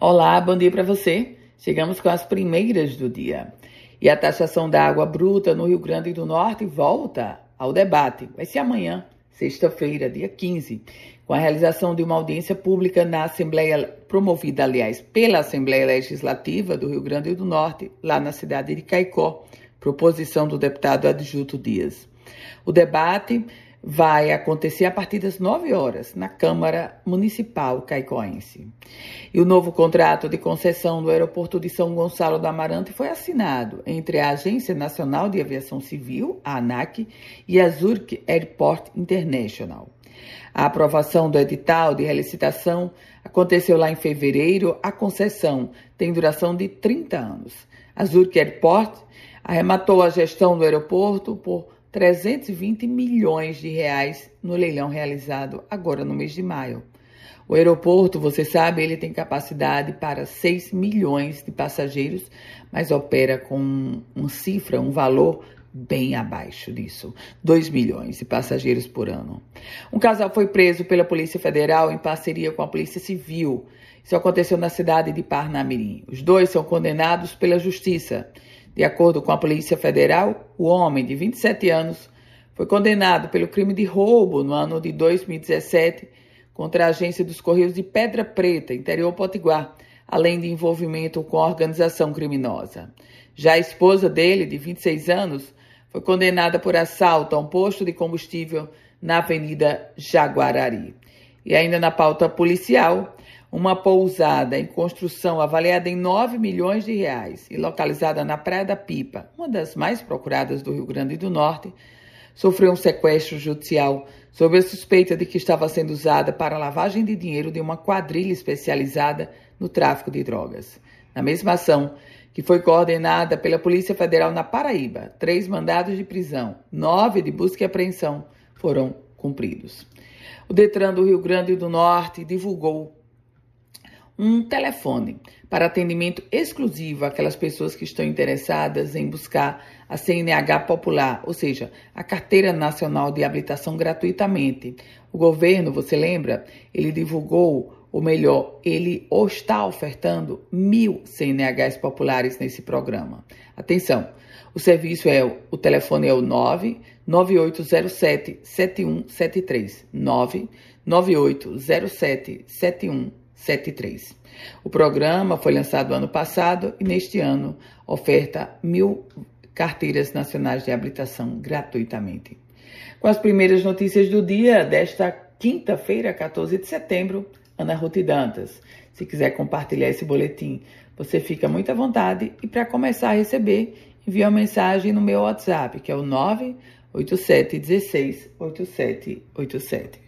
Olá, bom dia para você. Chegamos com as primeiras do dia. E a taxação da água bruta no Rio Grande do Norte volta ao debate. Vai ser amanhã, sexta-feira, dia 15, com a realização de uma audiência pública na Assembleia, promovida, aliás, pela Assembleia Legislativa do Rio Grande do Norte, lá na cidade de Caicó, proposição do deputado Adjuto Dias. O debate vai acontecer a partir das 9 horas na Câmara Municipal Caicoense. E o novo contrato de concessão do aeroporto de São Gonçalo do Amarante foi assinado entre a Agência Nacional de Aviação Civil, a ANAC, e a Zurich Airport International. A aprovação do edital de relicitação aconteceu lá em fevereiro. A concessão tem duração de 30 anos. A Zurich Airport arrematou a gestão do aeroporto por 320 milhões de reais no leilão realizado agora no mês de maio. O aeroporto, você sabe, ele tem capacidade para 6 milhões de passageiros, mas opera com uma cifra, um valor bem abaixo disso, 2 milhões de passageiros por ano. Um casal foi preso pela Polícia Federal em parceria com a Polícia Civil. Isso aconteceu na cidade de Parnamirim. Os dois são condenados pela Justiça. De acordo com a Polícia Federal, o homem de 27 anos foi condenado pelo crime de roubo no ano de 2017 contra a agência dos Correios de Pedra Preta, interior Potiguar, além de envolvimento com a organização criminosa. Já a esposa dele, de 26 anos, foi condenada por assalto a um posto de combustível na Avenida Jaguarari. E ainda na pauta policial, uma pousada em construção avaliada em 9 milhões de reais e localizada na Praia da Pipa, uma das mais procuradas do Rio Grande do Norte, sofreu um sequestro judicial sob a suspeita de que estava sendo usada para lavagem de dinheiro de uma quadrilha especializada no tráfico de drogas. Na mesma ação, que foi coordenada pela Polícia Federal na Paraíba, três mandados de prisão, nove de busca e apreensão foram cumpridos. O Detran do Rio Grande do Norte divulgou um telefone para atendimento exclusivo àquelas pessoas que estão interessadas em buscar a CNH popular, ou seja, a Carteira Nacional de Habilitação gratuitamente. O governo, você lembra, ele divulgou, ou melhor, ele está ofertando mil CNHs populares nesse programa. Atenção, o serviço é, o telefone é o 99807 7173, 99807 7173. 73. O programa foi lançado ano passado e neste ano oferta mil carteiras nacionais de habilitação gratuitamente. Com as primeiras notícias do dia desta quinta-feira, 14 de setembro, Ana Ruth Dantas. Se quiser compartilhar esse boletim, você fica muito à vontade e para começar a receber, envie uma mensagem no meu WhatsApp, que é o 987 16 8787.